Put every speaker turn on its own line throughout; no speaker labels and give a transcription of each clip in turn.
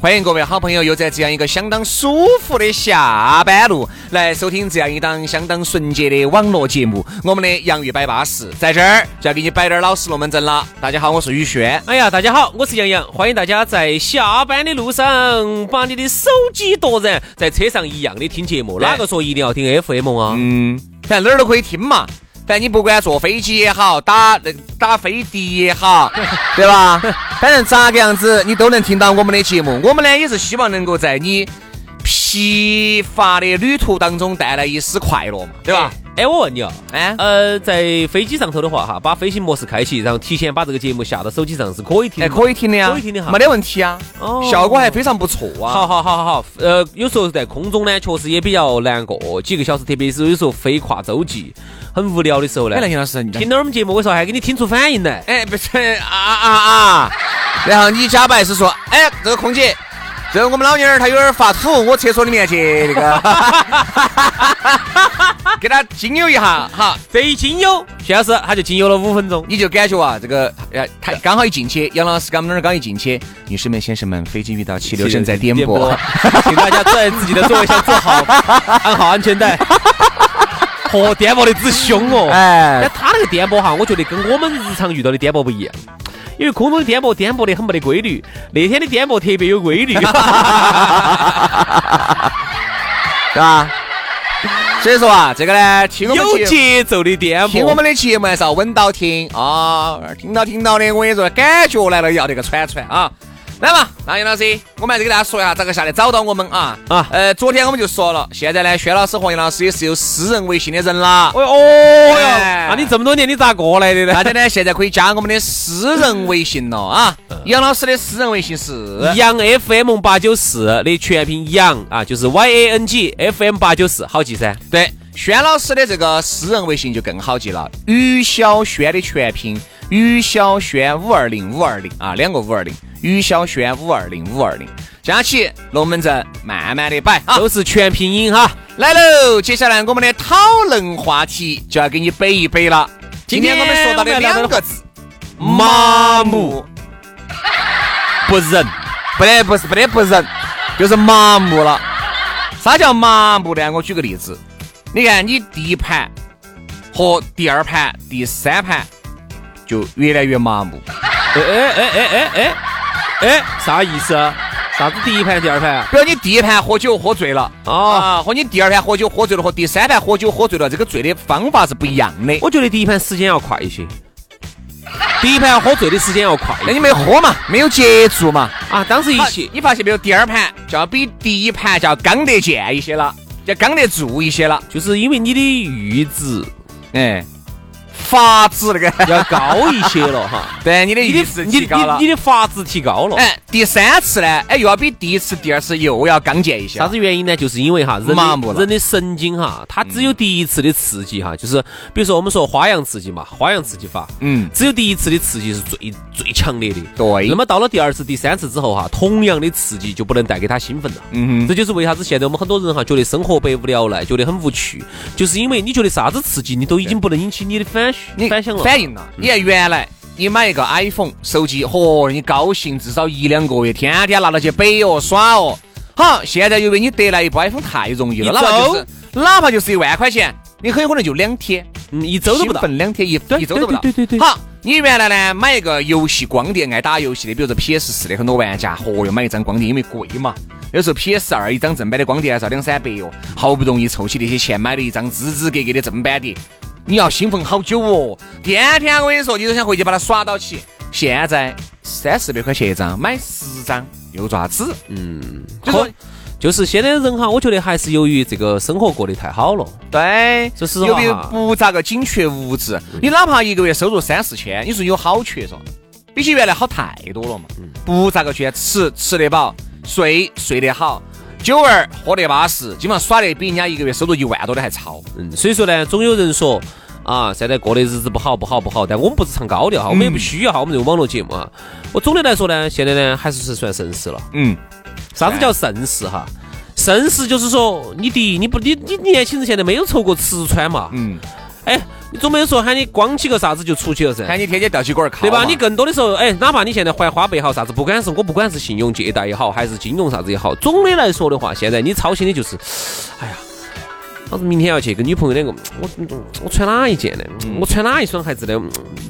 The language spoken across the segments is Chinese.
欢迎各位好朋友又在这样一个相当舒服的下班路来收听这样一档相当纯洁的网络节目。我们的洋芋摆巴士在这儿就要给你摆点儿老实龙门阵了。大家好，我是宇轩。
哎呀，大家好，我是杨洋，欢迎大家在下班的路上把你的手机夺人，在车上一样的听节目。哪个说一定要听 FM 啊？
嗯，反正哪儿都可以听嘛。反正你不管坐飞机也好，打那打飞的也好，对吧？反正咋个样子你都能听到我们的节目。我们呢也是希望能够在你疲乏的旅途当中带来一丝快乐嘛，对吧？
哎，我问你哦，
哎？
呃，在飞机上头的话哈，把飞行模式开启，然后提前把这个节目下到手机上是可以听
哎，可以听的呀，
可以听的哈。
没得问题啊，
哦。
效果还非常不错啊。
好好好好好，呃，有时候在空中呢，确实也比较难过，几个小时，特别是有时候飞跨洲际，很无聊的时候呢。
哎，，梁老师，你
听到我们节目，我说还给你听出反应来。
哎，不是啊啊啊！然后你假白是说，哎，这个空姐，这个我们老娘儿她有点发土，我厕所里面去那个，给她精油一下，哈，
这一精油，徐老师他就精油了五分钟。
你就感觉啊，这个呃，他刚好一进去，杨老师刚我们那儿刚一进去，女士们、先生们，飞机遇到气流正在颠簸。，
请大家在自己的座位上坐好，安好安全带。嚯，颠簸的之凶哦！
哎
但他那个颠簸哈，我觉得跟我们日常遇到的颠簸不一样，因为空中的颠簸颠簸的很没得规律，那天的颠簸特别有规律。
是吧？所以说啊，这个呢，听我们
有
节
节奏的颠簸，
听我们的节目还是要稳到听啊，听到听到的，我跟你说，感觉来了要那个喘喘啊。来嘛，那杨老师，我们还是给大家说一下咋个下来找到我们啊
啊
呃，昨天我们就说了，现在呢，轩老师和杨老师也是有私人微信的人啦。
哦哦哟，
哎
那你这么多年你咋过来的呢？
大家呢，现在可以加我们的私人微信了啊。杨老师的私人微信是
杨 FM 八九四的全拼杨啊，就是 Y A N G F M 八九四，好记噻。
对，轩老师的这个私人微信就更好记了，于小轩的全拼，于小轩五二零五二零啊，两个五二零，于小轩五二零五二零，佳琪龙门阵慢慢的摆啊。
都是全拼音哈。
来喽，接下来我们的讨论话题就要给你背一背了。今天我们说到的两个字，麻木，
不仁，
不得不是不得不仁，就是麻木了。啥叫麻木呢？我举个例子，你看你第一盘和第二盘、第三盘就越来越麻木。
哎哎哎哎哎哎哎，啥意思啊？啥子第一盘、第二盘啊？
比如你第一盘喝酒喝醉了，
哦
啊，和你第二盘喝酒喝醉了，和第三盘喝酒喝醉了，这个醉的方法是不一样的。
我觉得第一盘时间要快一些，第一盘喝醉的时间要快。
那你没喝嘛，没有接住嘛。
啊，当时一起，
你发现没有？第二盘就要比第一盘就要刚得见一些了，就要刚得住一些了。
就是因为你的阈值
哎，法子那个，
要高一些了哈。
对，你的
你
阈值
的你
提高了
你。你的法值提高了。
哎，第三次呢，哎，又要比第一次、第二次又要刚健一些。
啥子原因呢？就是因为哈，人
麻木了
人的神经哈，它只有第一次的刺激哈，就是比如说我们说花样刺激嘛，花样刺激法，
嗯，
只有第一次的刺激是最最强烈的。
对
那么到了第二次、第三次之后哈，同样的刺激就不能带给他兴奋了。
嗯哼
这就是为啥子现在我们很多人哈觉得生活百无聊赖，觉得很无趣，就是因为你觉得啥子刺激你都已经不能引起你的反
你
反响了。
反应了。你看原来你买一个 iPhone 手机，嚯，你高兴至少一两个月，天天拿到去北哦耍哦。好，现在由于你得来一部 iPhone 太容易了，哪怕就是哪怕就是一万块钱，你很有可能就两天。
嗯，一周都不到
两天，一一周都不到。
对对对对对
好，你原来呢买一个游戏光碟，爱打游戏的，比如说 PS 四的很多玩家，嚯哟买一张光碟，因为贵嘛。有时候 PS 二一张正版的光碟还是要两三百哟，好不容易凑起那些钱买了一张支支格格的正版碟，你要兴奋好久哦。天天我跟你说，你都想回去把它耍到起。现在三四百块钱一张，买十张又爪子？
嗯，
就说
就是现在人哈，我觉得还是由于这个生活过得太好了。
对，
说实话
由不咋个紧缺物质，你哪怕一个月收入三四千，你说有好缺嗦？比起原来好太多了嘛。不咋个缺，吃吃得饱，睡睡得好，酒儿喝得巴适，基本上耍得比人家一个月收入一万多的还超。
嗯，所以说呢，总有人说啊，现在过的日子不好不好不好，但我们不是唱高调哈，我们也不需要哈，我们这个网络节目啊。我总的来说呢，现在呢还是是算盛世了。
嗯，
啥子叫盛世哈？盛世就是说，你第一，你不你你年轻人现在没有愁过吃穿嘛。
嗯，
哎，你总没有说喊你光起个啥子就出去了噻。
喊你天天吊起管儿靠
对吧？你更多的时候，哎，哪怕你现在还花呗好啥子，不管是我不管是信用借贷也好，还是金融啥子也好，总的来说的话，现在你操心的就是，哎呀，老子明天要去跟女朋友两个，我我穿哪一件呢？我穿哪一双鞋子呢？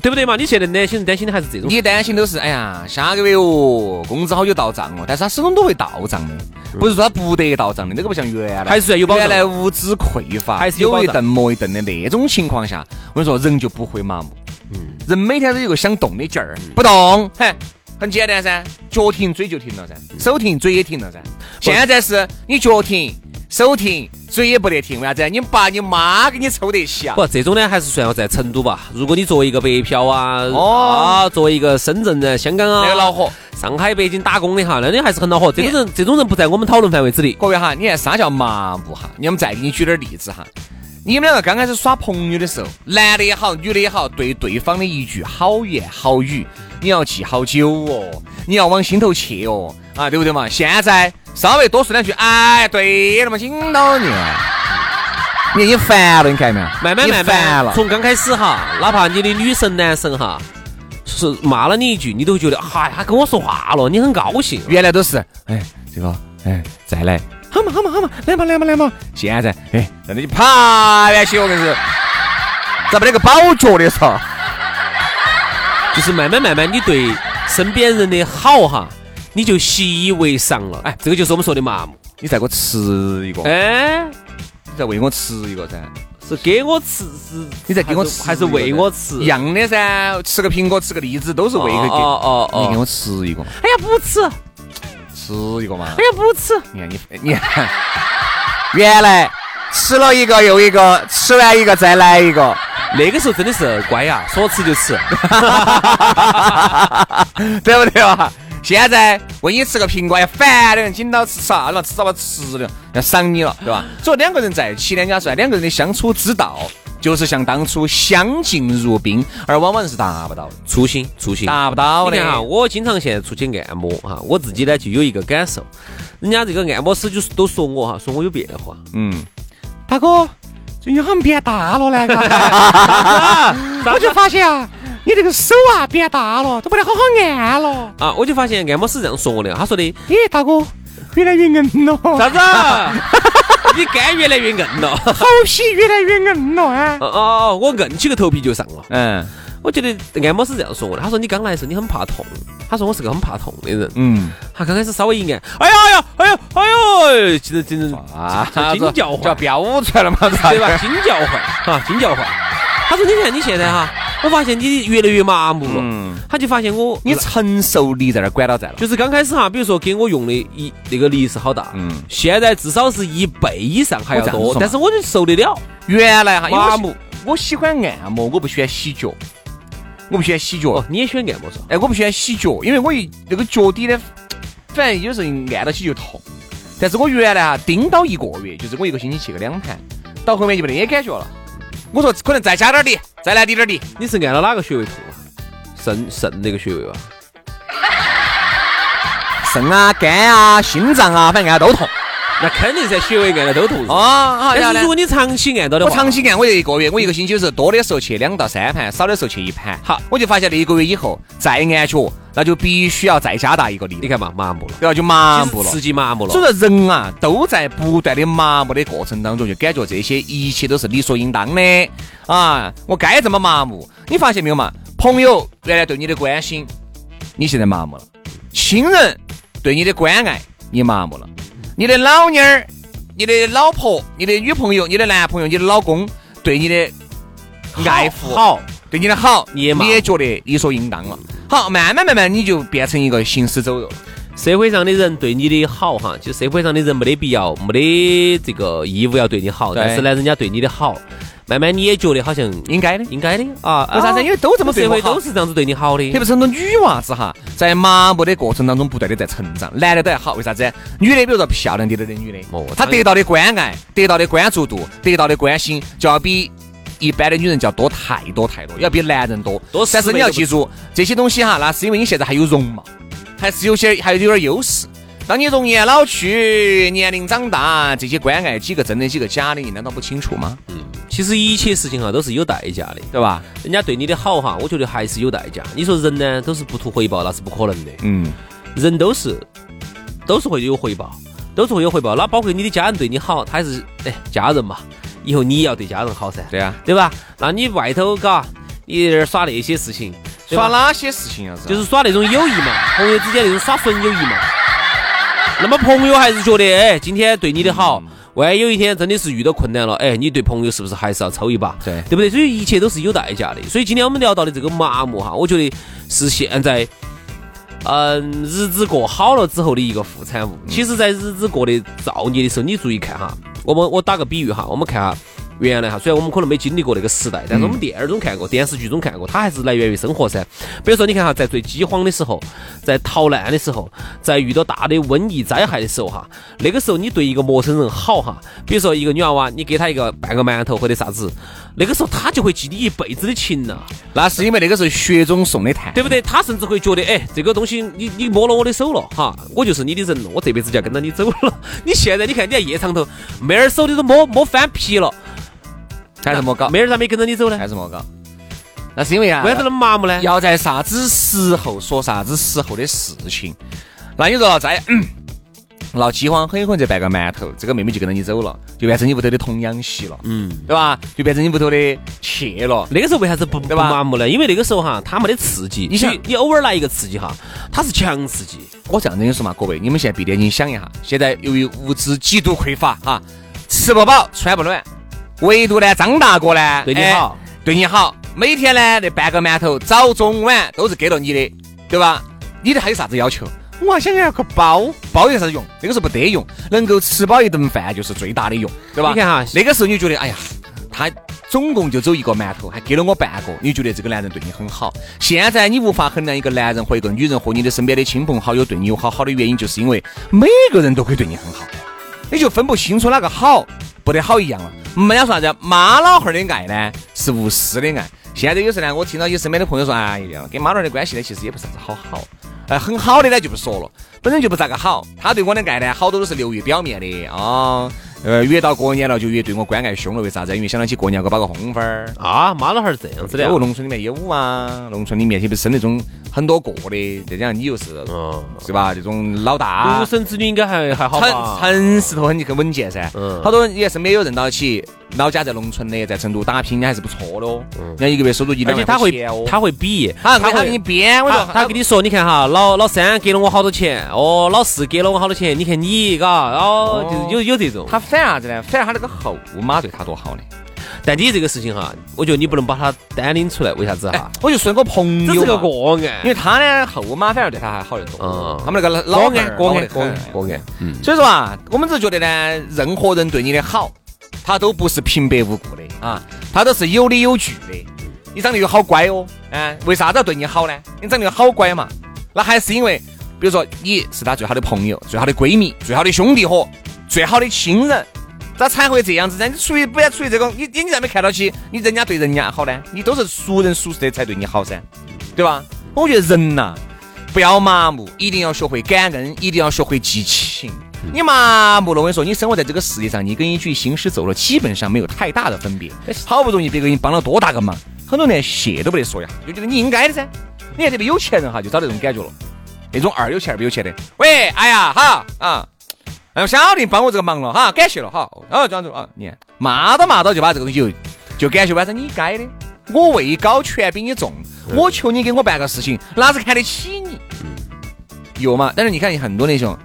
对不对嘛？你现在年轻人担心的还是这种。
你担心都是，哎呀，下个月哦，工资好久到账哦，但是他始终都会到账的，不是说他不得到账的，那个不像原来，
还是有保障
原来物资匮乏，
还是有
一顿没一顿的那种情况下，我跟你说，人就不会麻木，
嗯
人每天都有个想动的劲儿，不动，嘿，很简单噻，脚停嘴就停了噻，手停嘴也停了噻。现在是你脚停。手停，嘴也不得停，为啥子？你爸你妈给你抽得起啊！
不，这种呢还是算要在成都吧。如果你作为一个北漂啊，
哦
啊，作为一个深圳人、香港啊，
那个恼火。
上海、北京打工的哈，那你还是很恼火。这种人，这种人不在我们讨论范围之内。
各位哈，你看啥叫麻木哈？你我们再给你举点例子哈。你们两个刚开始耍朋友的时候，男的也好，女的也好，对对方的一句好言好语，你要记好久哦，你要往心头去哦，啊，对不对嘛？现在稍微多说两句，哎，对了嘛，紧到你，你已经烦了，你看见没有？你
慢慢慢
烦了，
慢，从刚开始哈，哪怕你的女神男神哈，是骂了你一句，你都觉得，嗨，他跟我说话了，你很高兴。
原来都是，哎，这个，哎，再来，好嘛好嘛好嘛，来嘛来嘛来嘛。现在，哎，真的就爬下去，我跟你说，咋不那个保脚的时候？
就是慢慢慢慢，你对身边人的好哈，你就习以为常了。哎，这个就是我们说的麻木。
你再给我吃一个，
哎，
你再喂我吃一个噻。
是给我吃，是
你再给我吃
还是喂我吃？
一样的噻，吃个苹果，吃个荔枝，都是喂个给。
哦哦
你给我吃一个，
哎呀，不吃！哎
吃一个嘛。
哎呀，不吃！
你看你 你看，原来吃了一个又一个，吃完一个再来一个，
那个时候真的是乖呀，说吃就吃。
对不对嘛？现在喂你吃个苹果，要，烦的人，紧到吃啥了？吃啥吧吃了，要赏你了，对吧？所以两个人在一起呢，人家说两个人的相处之道，就是像当初相敬如宾，而往往是达不到的，
初心，初心。
达不到的。
你看哈，我经常现在出去按摩哈，我自己呢就有一个感受，人家这个按摩师就是都说我哈，说我有变化。
嗯，大哥，最近好像变大了呢，
我就
发现啊，你这个手啊变大了，都不得好好按了。
啊，我就发现按摩师这样说我的，他说的
咦，大哥，越来越硬了，
啥子？你肝越来越硬了。
头皮越来越硬了啊。
哦哦，我硬起个头皮就上了。
嗯
我觉得按摩师这样说我的，他说你刚来的时候你很怕痛，他说我是个很怕痛的人。
嗯，
他刚开始稍微一按，哎呀哎呀哎呀哎呦，其实真的
啊，
惊叫唤
叫飙出来了嘛，
对吧？惊叫唤啊，惊叫唤。他说你看你现在哈，我发现你越来越麻木了。
嗯，
他就发现我
你承受力在那儿管到在了。
就是刚开始哈，比如说给我用的一那个力是好大，
嗯
现在至少是一倍以上还要多，但是我就受得了。
原来哈，
麻木，
我喜欢按摩，我不喜欢洗脚，我不喜欢洗脚。
哦，你也喜欢按摩是吧？
哎，我不喜欢洗脚，因为我一那个脚底呢，反正有时候按到起就痛。但是我原来啊盯到一个月，就是我一个星期去个两盘，到后面就没得感觉了。我说可能再加点儿力，再来滴点儿力。
你是按了哪个穴位痛啊？肾肾那个穴位吧？
肾啊、肝啊、心脏啊，反正按都痛。
那肯定噻，穴位按的都痛。
啊，好，然后呢
但是如果你长期按到的
我，长期按，我就一个月，我一个星期有时候多的时候去两到三盘，少的时候去一盘。
好
我就发现了一个月以后再按脚，那就必须要再加大一个力，
你看嘛，麻木了，
对吧？就麻木了
实刺。激麻木了。
所以说人啊，都在不断的麻木的过程当中，就感觉这些一切都是理所应当的啊！我该这么麻木。你发现没有嘛？朋友原来对你的关心，你现在麻木了；亲人对你的关爱，你麻木了；你的老妞儿、你的老婆、你的女朋友、你的男朋友、你的老公对你的爱护
好，
对你的好，
你也
你也觉得理所应当了。好，慢慢慢慢你就变成一个行尸走肉。
社会上的人对你的好哈，就社会上的人没得必要，没得这个义务要对你好，但是呢，人家对你的好，慢慢你也觉得好像
应该的
应该的啊，
为啥子
啊
因为都这么
社会都是这样子对你好的
特。别是很多女娃子哈，在麻木的过程当中不断的在成长，男的都还好，为啥子？女的比如说漂亮点的女的
哦，
她得到的关爱、得到的关注度、得到的关心，就要比一般的女人就要多太多太多，要比男人多。
多
但是你要记住这些东西哈，那是因为你现在还有容貌，还是有些还有点优势。当你容颜老去，年龄长大，这些关爱几个真的几个假的，你难道不清楚吗？
嗯其实一切事情哈都是有代价的，
对吧？
人家对你的好哈，我觉得还是有代价。你说人呢都是不图回报，那是不可能的。
嗯，
人都是都是会有回报，都是会有回报。那包括你的家人对你好，他还是哎家人嘛，以后你也要对家人好噻，
对啊。
对吧？那你外头嘎，你在这儿耍那些事情，
耍哪些事情啊？
就是耍那种友谊嘛，朋友之间那种耍纯友谊嘛。那么朋友还是觉得，哎，今天对你的好，万一有一天真的是遇到困难了，哎，你对朋友是不是还是要抽一把？
对
对不对？所以一切都是有代价的。所以今天我们聊到的这个麻木哈，我觉得是现在，嗯，日子过好了之后的一个副产物。其实，在日子过得造孽的时候，你注意看哈，我们我打个比喻哈，我们看下。原来哈，虽然我们可能没经历过那个时代，但是我们电影中看过，电视剧中看过，它还是来源于生活噻。比如说，你看哈，在最饥荒的时候，在逃难的时候，在遇到大的瘟疫灾害的时候哈，那个时候你对一个陌生人好哈，比如说一个女娃娃，你给她一个半个馒头或者啥子，那个时候她就会记你一辈子的情呐、
那是因为那个时候雪中送的炭，
对不对？她甚至会觉得，哎，这个东西你你摸了我的手了哈，我就是你的人了，我这辈子就要跟着你走了。你现在你看你在夜场头，妹儿手你都摸摸翻皮了，
还是莫搞，
妹儿咋没跟着你走呢？
还是莫搞。那是因为啊，
为啥子那么麻木呢？
要在啥子时候说啥子时候的事情。那你说在嗯闹饥荒，很有可能这半个馒头，这个妹妹就跟着你走了，就变成你屋头的童养媳了，
嗯。
对吧？就变成你屋头的妾了。
那个时候为啥子不不麻木呢？因为那个时候哈，他没得刺激。
你想
你你偶尔来一个刺激哈，它是强刺激。
我这样子跟你说嘛，各位，你们现在闭着眼睛想一下，现在由于物资极度匮乏哈，吃不饱穿不暖，唯独呢张大哥呢哎
对你好
对你好，每天呢那半个馒头早中晚都是给了你的，对吧？你的还有啥子要求？我还想要个包，包有啥子用？那个时候不得用，能够吃饱一顿饭就是最大的用，对吧？
你看哈
那个时候你就觉得，哎呀，他总共就走一个馒头，还给了我半个，你觉得这个男人对你很好。现在你无法衡量一个男人或一个女人和你的身边的亲朋好友对你有好好的原因，就是因为每个人都可以对你很好，你就分不清楚哪个好，不得好一样了。人家说啥子？妈老汉儿的爱呢，是无私的爱。现在有时候呢，我听到有身边的朋友说，哎呀，跟妈老汉儿的关系呢，其实也不是啥子好好。哎，很好的呢就不说了，本身就不咋个好。他对我的爱呢，好多都是流于表面的啊。呃，越到过年了就越对我关爱凶了，为啥子？因为想到起过年给我包个红包儿。
啊，妈老汉儿这样子的啊。
有农村里面有啊，农村里面特别生那种很多个的，再加上你又是
嗯，
是吧？这种老大
独，生子女应该还还好
城
吧？
城市头很很稳健噻。
嗯
好多人也是没有认到起，老家在农村的，在成都打拼，人家还是不错的哦。人家一个月收入一两万
而且他会。他会比，
他他
会
给你编，我
他
说
他跟你说，你看哈，老老三给了我好多钱，哦，老四给了我好多钱，你看你，嘎，哦，就是有有这种。
他反啥子呢？反而他那个后妈对他多好呢。
但你这个事情哈，我觉得你不能把他单拎出来，为啥子哈？
我就说个朋友
这是个
嘛
个案，
因为他呢后妈反而对他还好得多。
嗯
他们那个老
个案个案个
个
案个案，嗯，
所以说啊，我们只是觉得呢，任何人对你的好，他都不是平白无故的啊，他都是有理有据的。你长得又好乖哦，啊，为啥子要对你好呢？你长得又好乖嘛，那还是因为，比如说你是他最好的朋友、最好的闺蜜、最好的兄弟伙、最好的亲人，咋才会这样子呢？你出于不要出于这个，你你你咋没看到起你人家对人家好呢？你都是熟人熟识的才对你好噻，对吧？我觉得人呐、不要麻木，一定要学会感恩，一定要学会记情。你麻木了，我跟你说，你生活在这个世界上，你跟一具行尸走肉基本上没有太大的分别。好不容易别个给你帮了多大个忙，很多人连谢都不得说呀，就觉得你应该的噻。你看这个有钱人哈，就找这种感觉了，那种二有钱二不有钱的。喂，哎呀，好啊，哎，小弟帮我这个忙了哈，感谢了哈。哦，这样子啊，你看骂到骂到就把这个东西就就感谢完成你该的。我位高权比你重，我求你给我办个事情，哪是看得起你？有嘛？但是你看很多那种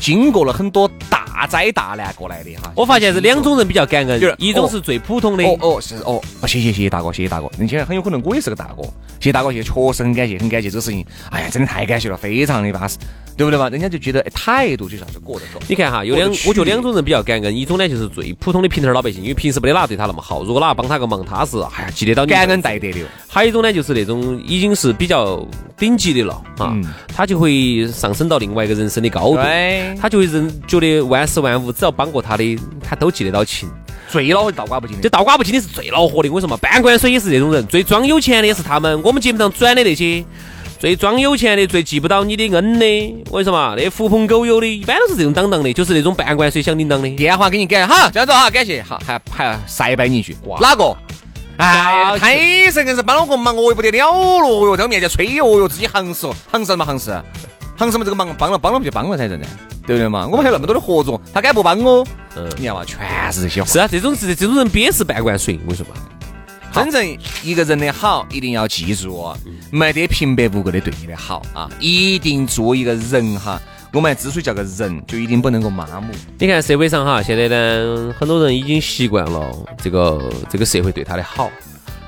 经过了很多大大灾大难过来的哈。
我发现是两种人比较感
就是
恩，一种是最普通的，
哦哦是哦，哦谢谢谢谢大哥，谢谢大哥。那现在很有可能我也是个大哥，谢谢大哥，谢谢，确实很感谢，很感谢这个事情。哎呀，真的太感谢了，非常的巴适，对不对嘛？人家就觉得哎态度就像是过得走。
你看哈，有两我觉得两种人比较感恩，一种呢就是最普通的平头老百姓，因为平时没得哪对他那么好，如果哪帮他个忙，他是哎呀记得到你
感恩戴德的，
还有一种呢，就是那种已经是比较顶级的了啊，
嗯
他就会上升到另外一个人生的高度，他就会认觉得万事万物只要帮过他的，他都记得到情。
最恼倒挂不进的。
这倒挂不进的是最恼火的，我跟你说嘛，半罐水也是这种人，最装有钱的也是他们。我们节目上转的那些最装有钱的、最记不到你的恩的，我跟你说嘛，那狐朋狗友的，一般都是这种当当的，就是那种半罐水响叮当的。
电话给你改，好，这样子哈，感谢，好，还还塞拜你一句，哪个？哎，太神硬是帮了个忙，我又不得了了哟，在我面前吹哦哟，自己行死哦，行什么行事？行什么这个忙帮了帮了不就帮了噻，真的，对不对嘛？我们还有那么多的合作，他敢不帮我？
嗯
你看嘛，全是这些话。
是啊，这种是这种人憋是半罐水，我跟你说嘛。
真正一个人的好，一定要记住哦，没得平白无故的对你的好啊，一定做一个人哈。我们之所以叫个人，就一定不能够麻木。
你看社会上哈，现在呢，很多人已经习惯了这个这个社会对他的好，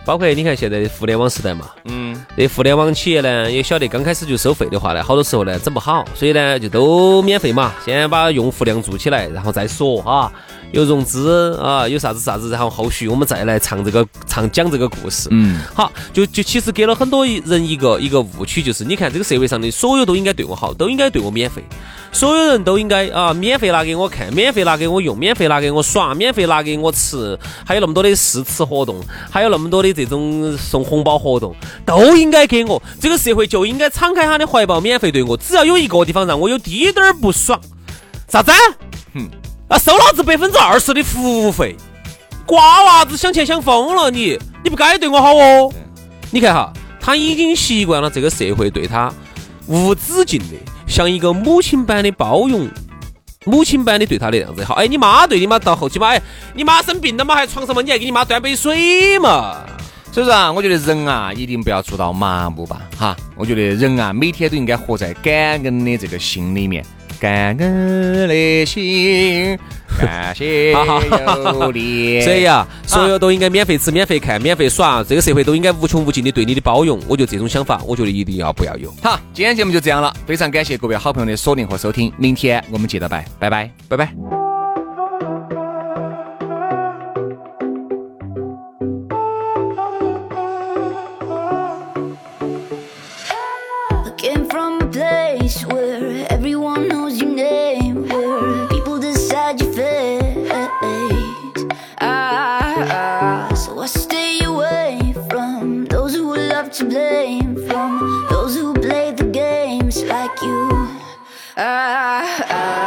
包括你看现在的互联网时代嘛，
嗯，
这互联网企业呢也晓得刚开始就收费的话呢，好多时候呢整不好，所以呢就都免费嘛，先把用户量做起来，然后再说哈，有融资啊，有啥子啥子，然后后续我们再来唱这个唱讲这个故事。
嗯，
好，就就其实给了很多人一个一个误区，就是你看这个社会上的所有都应该对我好，都应该对我免费，所有人都应该啊免费拿给我看，免费拿给我用，免费拿给我耍，免费拿给我吃，还有那么多的试吃活动，还有那么多的这种送红包活动，都应该给我。这个社会就应该敞开他的怀抱，免费对我。只要有一个地方让我有滴点儿不爽，啥子？
哼
啊，收老子百分之二十的服务费，瓜娃子想钱想疯了你，你不该对我好哦。你看哈，他已经习惯了这个社会对他无止境的，像一个母亲般的包容，母亲般的对他的样子好。哎，你妈对你妈到后期嘛，哎，你妈生病了嘛，还床上嘛，你还给你妈端杯水嘛。
所以说啊，我觉得人啊，一定不要做到麻木吧，哈。我觉得人啊，每天都应该活在感恩的这个心里面，感恩的心，感谢
好好
有你。
所以啊，所有都应该免费吃、免费看、免费耍，这个社会都应该无穷无尽的对你的包容。我觉得这种想法，我觉得一定要不要有。
好，今天节目就这样了，非常感谢各位好朋友的锁定和收听，明天我们接着拜，拜拜。
拜拜。
You. Ah, ah,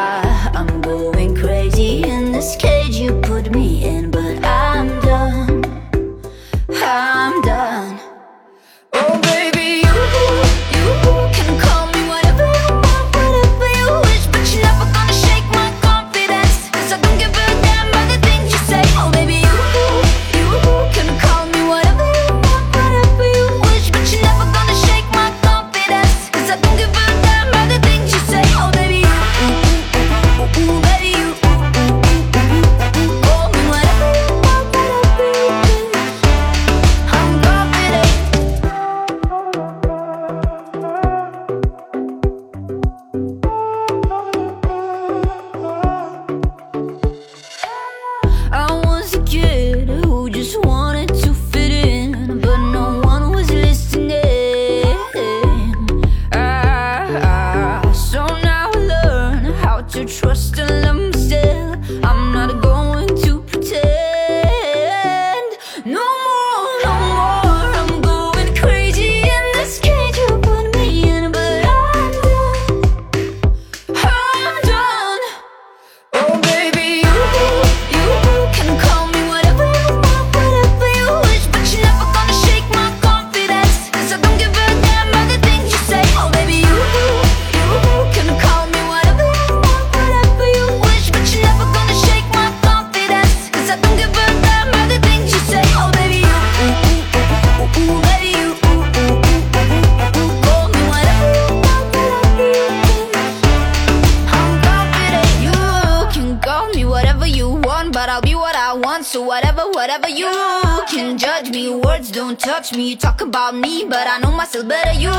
touch me, you talk about me, but I know myself better. You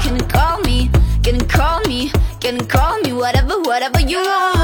can call me, can call me, can call me, whatever, whatever you want.